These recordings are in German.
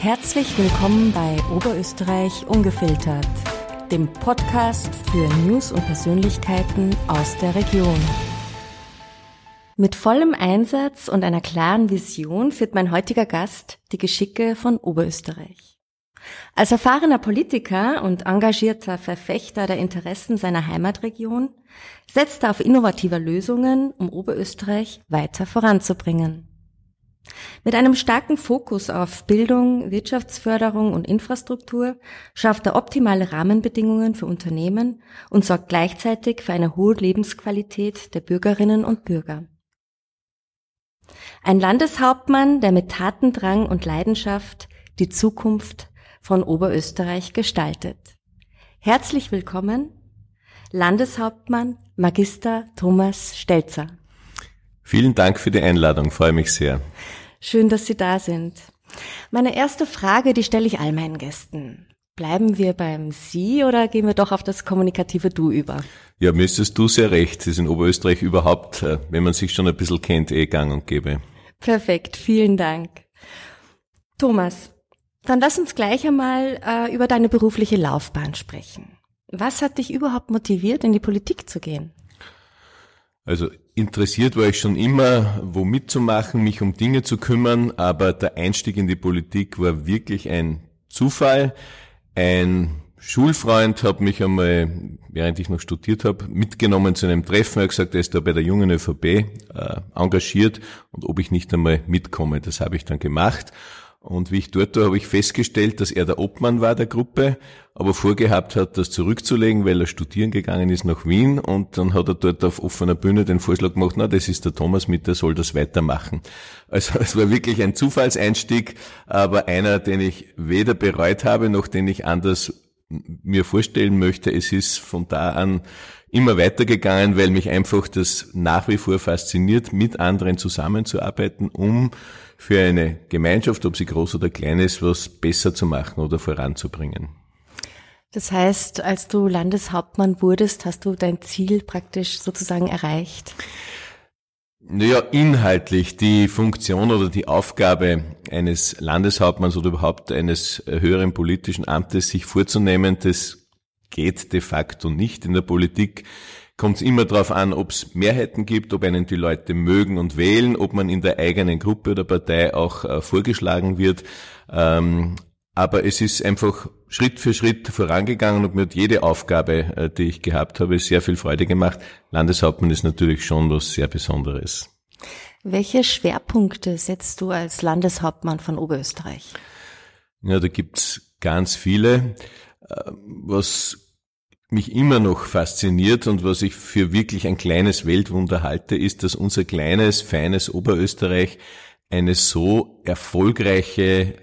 Herzlich willkommen bei Oberösterreich Ungefiltert, dem Podcast für News und Persönlichkeiten aus der Region. Mit vollem Einsatz und einer klaren Vision führt mein heutiger Gast die Geschicke von Oberösterreich. Als erfahrener Politiker und engagierter Verfechter der Interessen seiner Heimatregion setzt er auf innovative Lösungen, um Oberösterreich weiter voranzubringen. Mit einem starken Fokus auf Bildung, Wirtschaftsförderung und Infrastruktur schafft er optimale Rahmenbedingungen für Unternehmen und sorgt gleichzeitig für eine hohe Lebensqualität der Bürgerinnen und Bürger. Ein Landeshauptmann, der mit Tatendrang und Leidenschaft die Zukunft von Oberösterreich gestaltet. Herzlich willkommen, Landeshauptmann Magister Thomas Stelzer. Vielen Dank für die Einladung, freue mich sehr. Schön, dass Sie da sind. Meine erste Frage, die stelle ich all meinen Gästen. Bleiben wir beim Sie oder gehen wir doch auf das kommunikative Du über? Ja, müsstest du sehr recht. Es ist in Oberösterreich überhaupt, äh, wenn man sich schon ein bisschen kennt, eh gang und gäbe. Perfekt, vielen Dank. Thomas, dann lass uns gleich einmal äh, über deine berufliche Laufbahn sprechen. Was hat dich überhaupt motiviert, in die Politik zu gehen? Also interessiert war ich schon immer, wo mitzumachen, mich um Dinge zu kümmern, aber der Einstieg in die Politik war wirklich ein Zufall. Ein Schulfreund hat mich einmal, während ich noch studiert habe, mitgenommen zu einem Treffen. Er hat gesagt, er ist da bei der jungen ÖVP äh, engagiert und ob ich nicht einmal mitkomme. Das habe ich dann gemacht. Und wie ich dort war, habe ich festgestellt, dass er der Obmann war der Gruppe, aber vorgehabt hat, das zurückzulegen, weil er studieren gegangen ist nach Wien. Und dann hat er dort auf offener Bühne den Vorschlag gemacht, na, das ist der Thomas mit, der soll das weitermachen. Also es war wirklich ein Zufallseinstieg, aber einer, den ich weder bereut habe, noch den ich anders mir vorstellen möchte. Es ist von da an immer weitergegangen, weil mich einfach das nach wie vor fasziniert, mit anderen zusammenzuarbeiten, um für eine Gemeinschaft, ob sie groß oder klein ist, was besser zu machen oder voranzubringen. Das heißt, als du Landeshauptmann wurdest, hast du dein Ziel praktisch sozusagen erreicht? Naja, inhaltlich die Funktion oder die Aufgabe eines Landeshauptmanns oder überhaupt eines höheren politischen Amtes sich vorzunehmen, das geht de facto nicht in der Politik. Kommt es immer darauf an, ob es Mehrheiten gibt, ob einen die Leute mögen und wählen, ob man in der eigenen Gruppe oder Partei auch äh, vorgeschlagen wird. Ähm, aber es ist einfach Schritt für Schritt vorangegangen und mir hat jede Aufgabe, äh, die ich gehabt habe, sehr viel Freude gemacht. Landeshauptmann ist natürlich schon was sehr Besonderes. Welche Schwerpunkte setzt du als Landeshauptmann von Oberösterreich? Ja, da gibt's ganz viele. Äh, was mich immer noch fasziniert und was ich für wirklich ein kleines Weltwunder halte, ist, dass unser kleines, feines Oberösterreich eine so erfolgreiche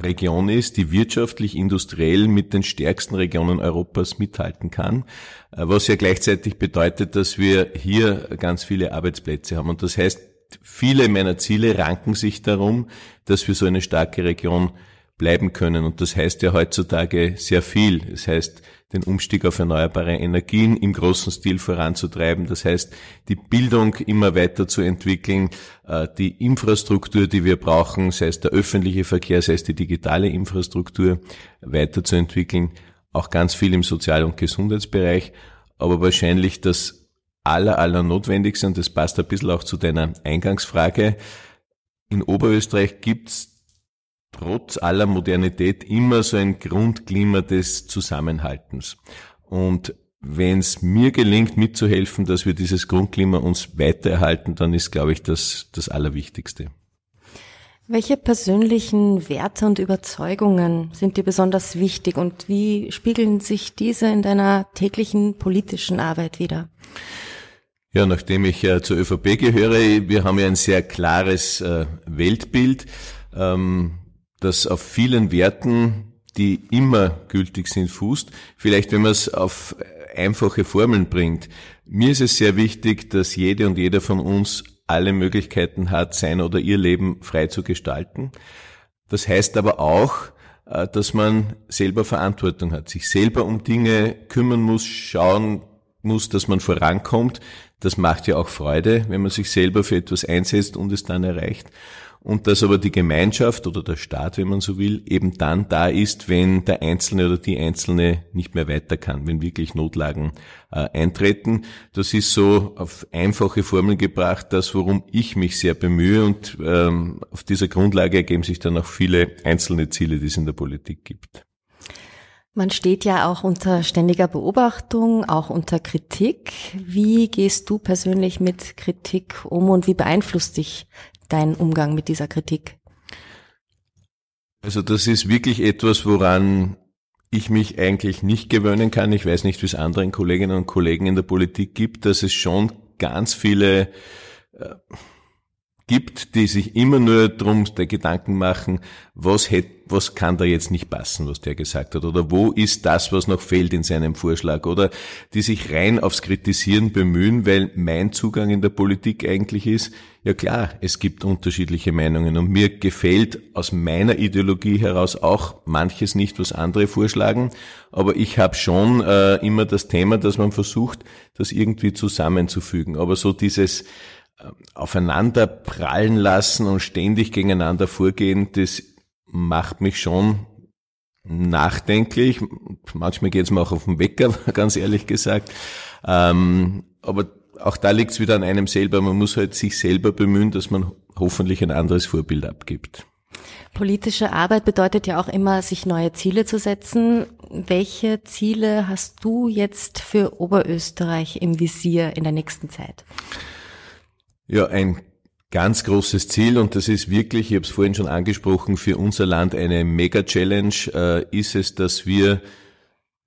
Region ist, die wirtschaftlich, industriell mit den stärksten Regionen Europas mithalten kann, äh, was ja gleichzeitig bedeutet, dass wir hier ganz viele Arbeitsplätze haben. Und das heißt, viele meiner Ziele ranken sich darum, dass wir so eine starke Region bleiben können. Und das heißt ja heutzutage sehr viel. Das heißt, den Umstieg auf erneuerbare Energien im großen Stil voranzutreiben. Das heißt, die Bildung immer weiter zu entwickeln, äh, die Infrastruktur, die wir brauchen, sei es der öffentliche Verkehr, sei es die digitale Infrastruktur, weiterzuentwickeln. Auch ganz viel im Sozial- und Gesundheitsbereich. Aber wahrscheinlich das aller, aller Notwendigste, und das passt ein bisschen auch zu deiner Eingangsfrage. In Oberösterreich gibt's trotz aller Modernität immer so ein Grundklima des Zusammenhaltens. Und wenn es mir gelingt, mitzuhelfen, dass wir dieses Grundklima uns weitererhalten, dann ist, glaube ich, das das Allerwichtigste. Welche persönlichen Werte und Überzeugungen sind dir besonders wichtig und wie spiegeln sich diese in deiner täglichen politischen Arbeit wieder? Ja, nachdem ich äh, zur ÖVP gehöre, wir haben ja ein sehr klares äh, Weltbild. Ähm, das auf vielen Werten, die immer gültig sind, fußt. Vielleicht, wenn man es auf einfache Formeln bringt. Mir ist es sehr wichtig, dass jede und jeder von uns alle Möglichkeiten hat, sein oder ihr Leben frei zu gestalten. Das heißt aber auch, äh, dass man selber Verantwortung hat, sich selber um Dinge kümmern muss, schauen muss, dass man vorankommt. Das macht ja auch Freude, wenn man sich selber für etwas einsetzt und es dann erreicht und dass aber die Gemeinschaft oder der Staat, wenn man so will, eben dann da ist, wenn der Einzelne oder die Einzelne nicht mehr weiter kann, wenn wirklich Notlagen äh, eintreten. Das ist so auf einfache Formeln gebracht, das, worum ich mich sehr bemühe und ähm, auf dieser Grundlage ergeben sich dann auch viele einzelne Ziele, die es in der Politik gibt. Man steht ja auch unter ständiger Beobachtung, auch unter Kritik. Wie gehst du persönlich mit Kritik um und wie beeinflusst dich dein Umgang mit dieser Kritik? Also das ist wirklich etwas, woran ich mich eigentlich nicht gewöhnen kann. Ich weiß nicht, wie es anderen Kolleginnen und Kollegen in der Politik gibt, dass es schon ganz viele äh, gibt, die sich immer nur drum der Gedanken machen, was hätte, was kann da jetzt nicht passen, was der gesagt hat, oder wo ist das, was noch fehlt in seinem Vorschlag, oder die sich rein aufs Kritisieren bemühen, weil mein Zugang in der Politik eigentlich ist, ja klar, es gibt unterschiedliche Meinungen. Und mir gefällt aus meiner Ideologie heraus auch manches nicht, was andere vorschlagen, aber ich habe schon äh, immer das Thema, dass man versucht, das irgendwie zusammenzufügen, aber so dieses aufeinander prallen lassen und ständig gegeneinander vorgehen, das macht mich schon nachdenklich. Manchmal geht es mir auch auf den Wecker, ganz ehrlich gesagt. Ähm, aber auch da liegt es wieder an einem selber. Man muss halt sich selber bemühen, dass man hoffentlich ein anderes Vorbild abgibt. Politische Arbeit bedeutet ja auch immer, sich neue Ziele zu setzen. Welche Ziele hast du jetzt für Oberösterreich im Visier in der nächsten Zeit? Ja, ein ganz großes Ziel und das ist wirklich, ich habe es vorhin schon angesprochen, für unser Land eine Mega-Challenge äh, ist es, dass wir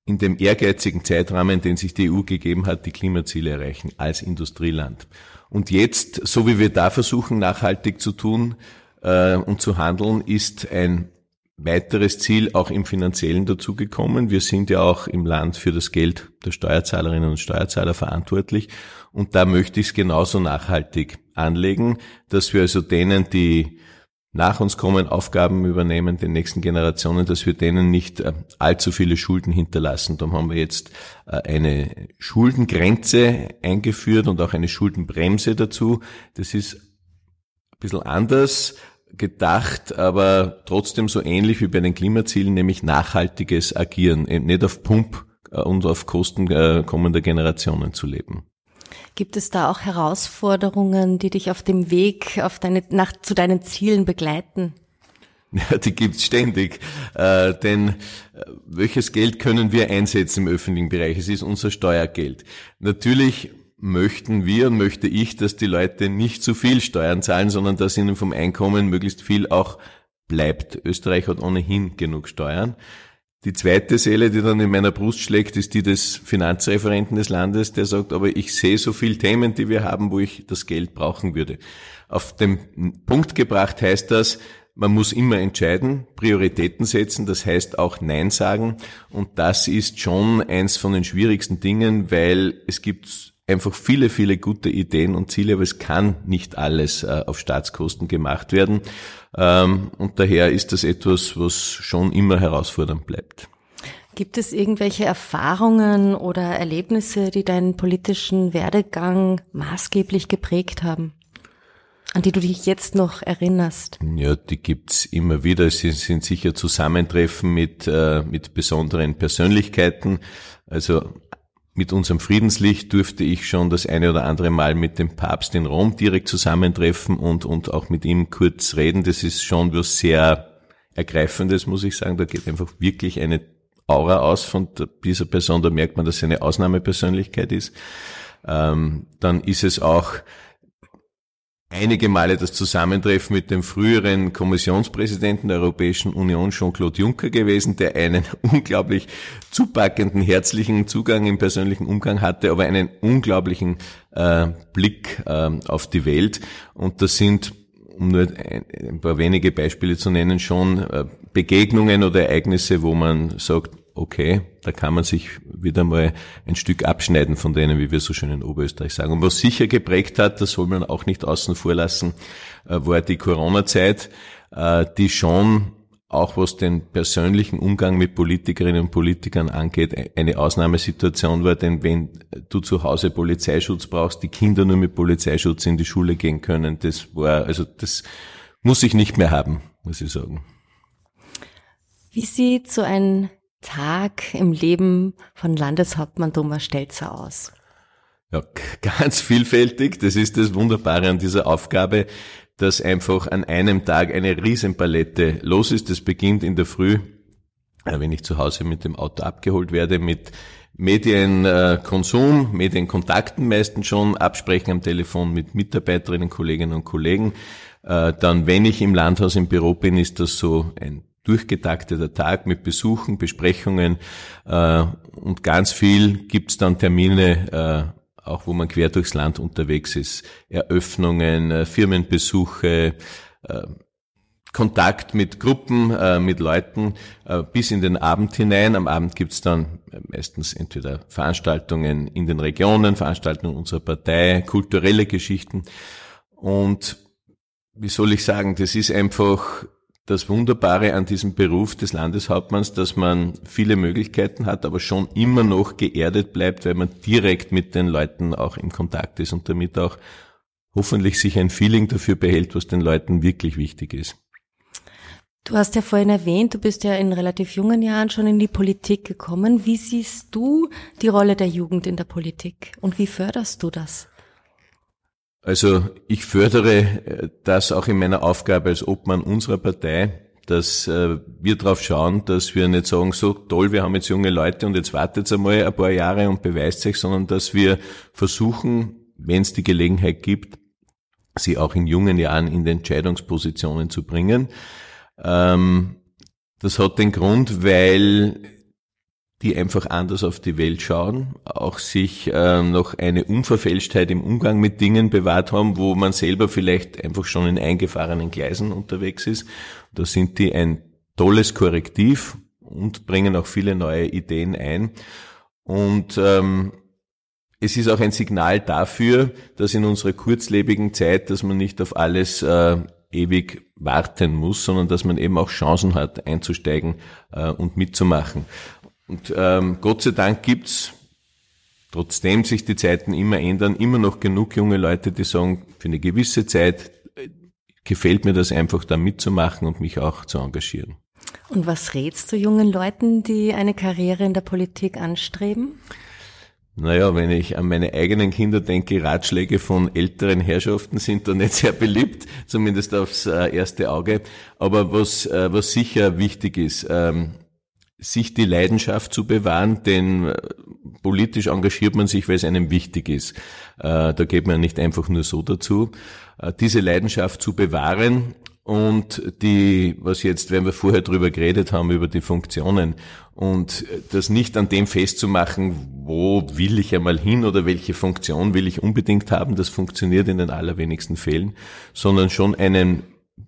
in dem ehrgeizigen Zeitrahmen, den sich die EU gegeben hat, die Klimaziele erreichen als Industrieland. Und jetzt, so wie wir da versuchen, nachhaltig zu tun äh, und zu handeln, ist ein weiteres Ziel auch im finanziellen dazugekommen. Wir sind ja auch im Land für das Geld der Steuerzahlerinnen und Steuerzahler verantwortlich. Und da möchte ich es genauso nachhaltig anlegen, dass wir also denen, die nach uns kommen, Aufgaben übernehmen, den nächsten Generationen, dass wir denen nicht äh, allzu viele Schulden hinterlassen. Darum haben wir jetzt äh, eine Schuldengrenze eingeführt und auch eine Schuldenbremse dazu. Das ist ein bisschen anders gedacht, aber trotzdem so ähnlich wie bei den Klimazielen, nämlich nachhaltiges Agieren, nicht auf Pump äh, und auf Kosten äh, kommender Generationen zu leben. Gibt es da auch Herausforderungen, die dich auf dem Weg auf deine, nach, zu deinen Zielen begleiten? Ja, die gibt's ständig. Äh, denn äh, welches Geld können wir einsetzen im öffentlichen Bereich? Es ist unser Steuergeld. Natürlich möchten wir und möchte ich, dass die Leute nicht zu viel Steuern zahlen, sondern dass ihnen vom Einkommen möglichst viel auch bleibt. Österreich hat ohnehin genug Steuern. Die zweite Seele, die dann in meiner Brust schlägt, ist die des Finanzreferenten des Landes, der sagt, aber ich sehe so viele Themen, die wir haben, wo ich das Geld brauchen würde. Auf den Punkt gebracht heißt das, man muss immer entscheiden, Prioritäten setzen, das heißt auch Nein sagen. Und das ist schon eins von den schwierigsten Dingen, weil es gibt einfach viele, viele gute Ideen und Ziele, aber es kann nicht alles äh, auf Staatskosten gemacht werden. Ähm, und daher ist das etwas, was schon immer herausfordernd bleibt. Gibt es irgendwelche Erfahrungen oder Erlebnisse, die deinen politischen Werdegang maßgeblich geprägt haben? An die du dich jetzt noch erinnerst? Ja, die gibt's immer wieder. Es sind sicher Zusammentreffen mit, äh, mit besonderen Persönlichkeiten. Also mit unserem Friedenslicht durfte ich schon das eine oder andere Mal mit dem Papst in Rom direkt zusammentreffen und, und auch mit ihm kurz reden. Das ist schon was sehr Ergreifendes, muss ich sagen. Da geht einfach wirklich eine Aura aus von dieser Person. Da merkt man, dass sie eine Ausnahmepersönlichkeit ist. Ähm, dann ist es auch einige Male das Zusammentreffen mit dem früheren Kommissionspräsidenten der Europäischen Union, Jean-Claude Juncker gewesen, der einen unglaublich zupackenden, herzlichen Zugang im persönlichen Umgang hatte, aber einen unglaublichen äh, Blick äh, auf die Welt. Und das sind um nur ein, paar wenige Beispiele zu nennen, schon äh, Begegnungen oder Ereignisse, wo man sagt, okay, da kann man sich wieder mal ein Stück abschneiden von denen, wie wir so schön in Oberösterreich sagen. Und was sicher geprägt hat, das soll man auch nicht außen vor lassen, äh, war die Corona-Zeit, äh, die schon auch was den persönlichen Umgang mit Politikerinnen und Politikern angeht, eine Ausnahmesituation war, denn wenn du zu Hause Polizeischutz brauchst, die Kinder nur mit Polizeischutz in die Schule gehen können, das war, also das muss ich nicht mehr haben, muss ich sagen. Wie sieht so ein Tag im Leben von Landeshauptmann Thomas Stelzer aus? Ja, ganz vielfältig. Das ist das Wunderbare an dieser Aufgabe, dass einfach an einem Tag eine Riesenpalette los ist. Das beginnt in der Früh, äh, wenn ich zu Hause mit dem Auto abgeholt werde, mit Medienkonsum, Medienkontakten meistens schon, Absprechen am Telefon mit Mitarbeiterinnen, Kolleginnen und Kollegen. Äh, dann, wenn ich im Landhaus im Büro bin, ist das so ein durchgetakteter Tag mit Besuchen, Besprechungen äh, und ganz viel gibt's dann Termine auch wo man quer durchs Land unterwegs ist. Eröffnungen, äh, Firmenbesuche, äh, Kontakt mit Gruppen, äh, mit Leuten bis in den Abend hinein. Am Abend gibt's dann meistens entweder Veranstaltungen in den Regionen, Veranstaltungen unserer Partei, kulturelle Geschichten. Und wie soll ich sagen, das ist einfach das Wunderbare an diesem Beruf des Landeshauptmanns, dass man viele Möglichkeiten hat, aber schon immer noch geerdet bleibt, weil man direkt mit den Leuten auch im Kontakt ist und damit auch hoffentlich sich ein Feeling dafür behält, was den Leuten wirklich wichtig ist. Du hast ja vorhin erwähnt, du bist ja in relativ jungen Jahren schon in die Politik gekommen. Wie siehst du die Rolle der Jugend in der Politik und wie förderst du das? Also ich fördere äh, das auch in meiner Aufgabe als Obmann unserer Partei, dass äh, wir darauf schauen, dass wir nicht sagen, so toll, wir haben jetzt junge Leute und jetzt wartet einmal ein paar Jahre und beweist sich, sondern dass wir versuchen, wenn es die Gelegenheit gibt, sie auch in jungen Jahren in Entscheidungspositionen zu bringen. Ähm, das hat den Grund, weil die einfach anders auf die Welt schauen, auch sich äh, noch eine Unverfälschtheit im Umgang mit Dingen bewahrt haben, wo man selber vielleicht einfach schon in eingefahrenen Gleisen unterwegs ist. Da sind die ein tolles Korrektiv und bringen auch viele neue Ideen ein. Und ähm, es ist auch ein Signal dafür, dass in unserer kurzlebigen Zeit, dass man nicht auf alles äh, ewig warten muss, sondern dass man eben auch Chancen hat, einzusteigen äh, und mitzumachen. Und ähm, Gott sei Dank gibt's, trotzdem sich die Zeiten immer ändern, immer noch genug junge Leute, die sagen, für eine gewisse Zeit äh, gefällt mir das einfach, da mitzumachen und mich auch zu engagieren. Und was rätst du jungen Leuten, die eine Karriere in der Politik anstreben? Naja, wenn ich an meine eigenen Kinder denke, Ratschläge von älteren Herrschaften sind da nicht sehr beliebt, zumindest aufs äh, erste Auge. Aber was, äh, was sicher wichtig ist, ähm, sich die Leidenschaft zu bewahren, denn äh, politisch engagiert man sich, weil es einem wichtig ist. Äh, da geht man nicht einfach nur so dazu. Äh, diese Leidenschaft zu bewahren und die, was jetzt, wenn wir vorher drüber geredet haben, über die Funktionen und das nicht an dem festzumachen, wo will ich einmal hin oder welche Funktion will ich unbedingt haben, das funktioniert in den allerwenigsten Fällen, sondern schon einen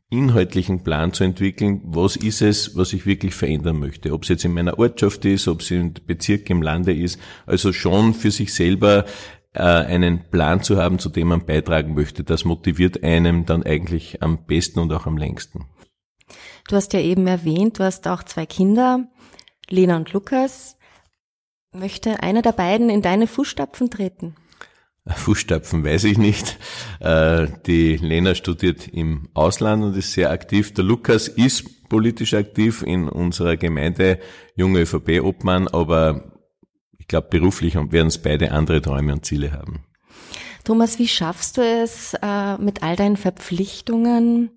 inhaltlichen Plan zu entwickeln, was ist es, was ich wirklich verändern möchte. Ob es jetzt in meiner Ortschaft ist, ob es im Bezirk, im Lande ist. Also schon für sich selber äh, einen Plan zu haben, zu dem man beitragen möchte. Das motiviert einem dann eigentlich am besten und auch am längsten. Du hast ja eben erwähnt, du hast auch zwei Kinder, Lena und Lukas. Möchte einer der beiden in deine Fußstapfen treten? Fußstapfen weiß ich nicht. Äh, die Lena studiert im Ausland und ist sehr aktiv. Der Lukas ist politisch aktiv in unserer Gemeinde, junge ÖVP-Obmann, aber ich glaube, beruflich werden es beide andere Träume und Ziele haben. Thomas, wie schaffst du es äh, mit all deinen Verpflichtungen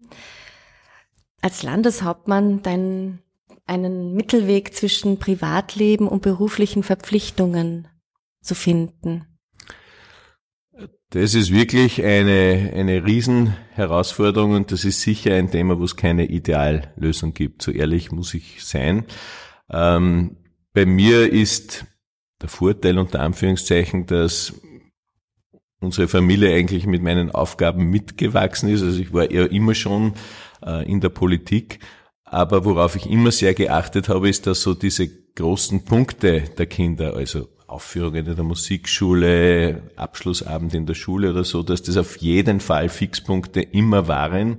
als Landeshauptmann deinen einen Mittelweg zwischen Privatleben und beruflichen Verpflichtungen zu finden? Das ist wirklich eine, eine Riesenherausforderung und das ist sicher ein Thema, wo es keine Ideallösung gibt. So ehrlich muss ich sein. Ähm, bei mir ist der Vorteil unter Anführungszeichen, dass unsere Familie eigentlich mit meinen Aufgaben mitgewachsen ist. Also ich war ja immer schon äh, in der Politik. Aber worauf ich immer sehr geachtet habe, ist, dass so diese großen Punkte der Kinder, also Aufführungen in der Musikschule, Abschlussabend in der Schule oder so, dass das auf jeden Fall Fixpunkte immer waren,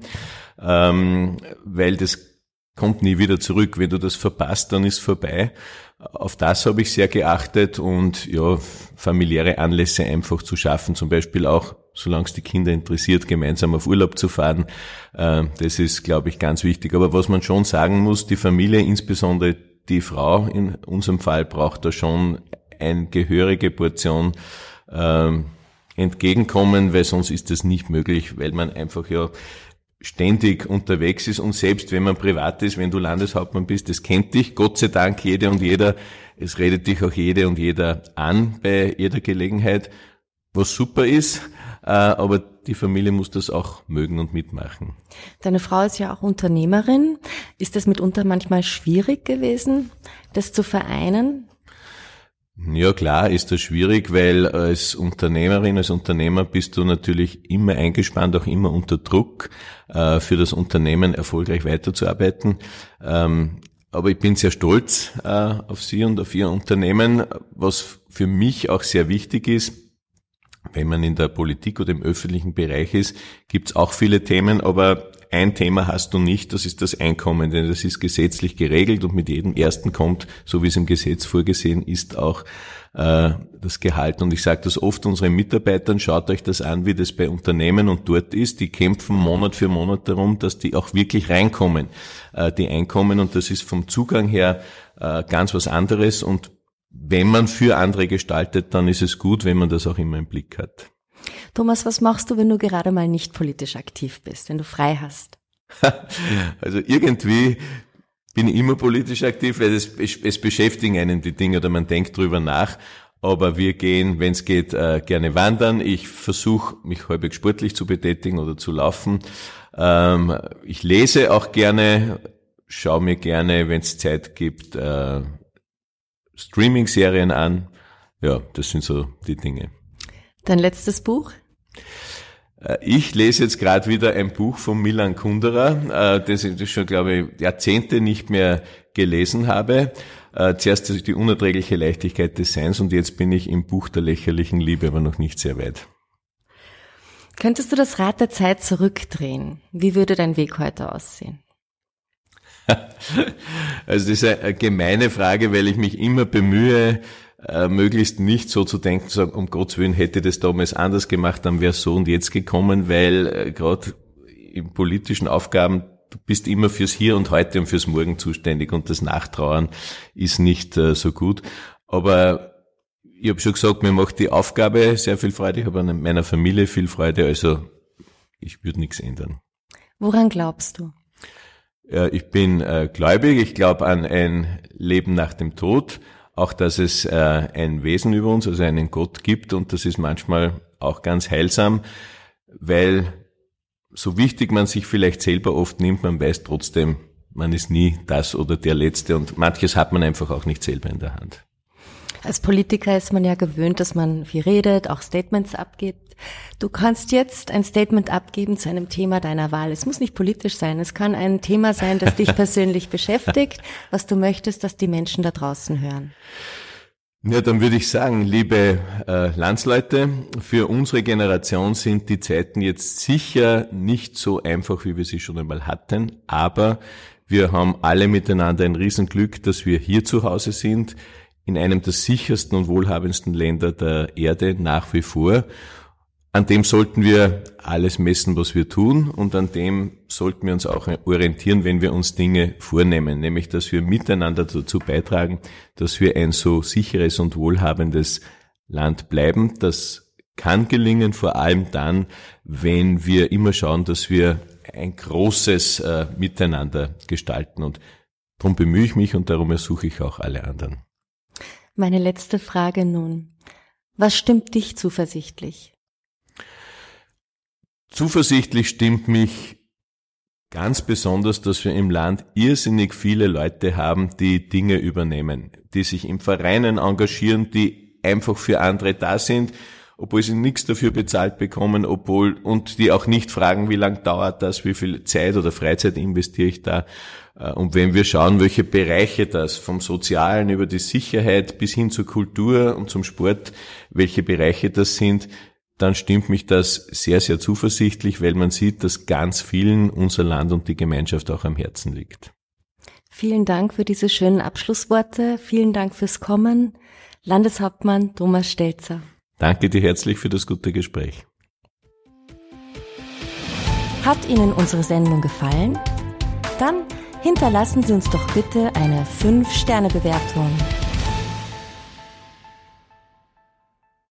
ähm, weil das kommt nie wieder zurück. Wenn du das verpasst, dann ist vorbei. Auf das habe ich sehr geachtet und ja, familiäre Anlässe einfach zu schaffen, zum Beispiel auch, solange es die Kinder interessiert, gemeinsam auf Urlaub zu fahren. Äh, das ist, glaube ich, ganz wichtig. Aber was man schon sagen muss, die Familie, insbesondere die Frau in unserem Fall, braucht da schon eine gehörige Portion ähm, Entgegenkommen, weil sonst ist das nicht möglich, weil man einfach ja ständig unterwegs ist und selbst wenn man privat ist, wenn du Landeshauptmann bist, das kennt dich, Gott sei Dank, jede und jeder, es redet dich auch jede und jeder an bei jeder Gelegenheit, was super ist, äh, aber die Familie muss das auch mögen und mitmachen. Deine Frau ist ja auch Unternehmerin. Ist das mitunter manchmal schwierig gewesen, das zu vereinen? Ja klar, ist das schwierig, weil als Unternehmerin, als Unternehmer bist du natürlich immer eingespannt, auch immer unter Druck, äh, für das Unternehmen erfolgreich weiterzuarbeiten. Ähm, aber ich bin sehr stolz äh, auf Sie und auf Ihr Unternehmen. Was für mich auch sehr wichtig ist, wenn man in der Politik oder im öffentlichen Bereich ist, gibt es auch viele Themen, aber ein Thema hast du nicht, das ist das Einkommen, denn das ist gesetzlich geregelt und mit jedem ersten kommt, so wie es im Gesetz vorgesehen ist, auch äh, das Gehalt. Und ich sage das oft unseren Mitarbeitern, schaut euch das an, wie das bei Unternehmen und dort ist. Die kämpfen Monat für Monat darum, dass die auch wirklich reinkommen, äh, die Einkommen. Und das ist vom Zugang her äh, ganz was anderes. Und wenn man für andere gestaltet, dann ist es gut, wenn man das auch immer im Blick hat. Thomas, was machst du, wenn du gerade mal nicht politisch aktiv bist, wenn du frei hast? also irgendwie bin ich immer politisch aktiv, weil es, es beschäftigen einen die Dinge oder man denkt drüber nach. Aber wir gehen, wenn es geht, äh, gerne wandern. Ich versuche, mich häufig sportlich zu betätigen oder zu laufen. Ähm, ich lese auch gerne, schaue mir gerne, wenn es Zeit gibt, äh, Streaming-Serien an. Ja, das sind so die Dinge. Dein letztes Buch? Äh, ich lese jetzt gerade wieder ein Buch von Milan Kundera, äh, das ich schon, glaube ich, Jahrzehnte nicht mehr gelesen habe. Äh, zuerst die unerträgliche Leichtigkeit des Seins und jetzt bin ich im Buch der lächerlichen Liebe, aber noch nicht sehr weit. Könntest du das Rad der Zeit zurückdrehen? Wie würde dein Weg heute aussehen? Also das ist eine gemeine Frage, weil ich mich immer bemühe, äh, möglichst nicht so zu denken, zu sagen, um Gottes Willen hätte das damals anders gemacht, dann wäre es so und jetzt gekommen, weil äh, gerade in politischen Aufgaben du bist immer fürs Hier und Heute und fürs Morgen zuständig und das Nachtrauern ist nicht äh, so gut. Aber ich habe schon gesagt, mir macht die Aufgabe sehr viel Freude, ich habe an meiner Familie viel Freude, also ich würde nichts ändern. Woran glaubst du? Ich bin äh, gläubig, ich glaube an ein Leben nach dem Tod, auch dass es äh, ein Wesen über uns, also einen Gott gibt und das ist manchmal auch ganz heilsam, weil so wichtig man sich vielleicht selber oft nimmt, man weiß trotzdem, man ist nie das oder der Letzte und manches hat man einfach auch nicht selber in der Hand. Als Politiker ist man ja gewöhnt, dass man viel redet, auch Statements abgibt. Du kannst jetzt ein Statement abgeben zu einem Thema deiner Wahl. Es muss nicht politisch sein. Es kann ein Thema sein, das dich persönlich beschäftigt, was du möchtest, dass die Menschen da draußen hören. Ja, dann würde ich sagen, liebe äh, Landsleute, für unsere Generation sind die Zeiten jetzt sicher nicht so einfach, wie wir sie schon einmal hatten, aber wir haben alle miteinander ein Riesenglück, dass wir hier zu Hause sind in einem der sichersten und wohlhabendsten Länder der Erde nach wie vor. An dem sollten wir alles messen, was wir tun und an dem sollten wir uns auch orientieren, wenn wir uns Dinge vornehmen, nämlich dass wir miteinander dazu beitragen, dass wir ein so sicheres und wohlhabendes Land bleiben. Das kann gelingen, vor allem dann, wenn wir immer schauen, dass wir ein großes äh, Miteinander gestalten und darum bemühe ich mich und darum ersuche ich auch alle anderen. Meine letzte Frage nun. Was stimmt dich zuversichtlich? Zuversichtlich stimmt mich ganz besonders, dass wir im Land irrsinnig viele Leute haben, die Dinge übernehmen, die sich im Vereinen engagieren, die einfach für andere da sind, obwohl sie nichts dafür bezahlt bekommen, obwohl und die auch nicht fragen, wie lang dauert das, wie viel Zeit oder Freizeit investiere ich da, äh, und wenn wir schauen, welche Bereiche das vom Sozialen über die Sicherheit bis hin zur Kultur und zum Sport, welche Bereiche das sind, dann stimmt mich das sehr, sehr zuversichtlich, weil man sieht, dass ganz vielen unser Land und die Gemeinschaft auch am Herzen liegt. Vielen Dank für diese schönen Abschlussworte. Vielen Dank fürs Kommen. Landeshauptmann Thomas Stelzer. Danke dir herzlich für das gute Gespräch. Hat Ihnen unsere Sendung gefallen? Dann hinterlassen Sie uns doch bitte eine 5-Sterne-Bewertung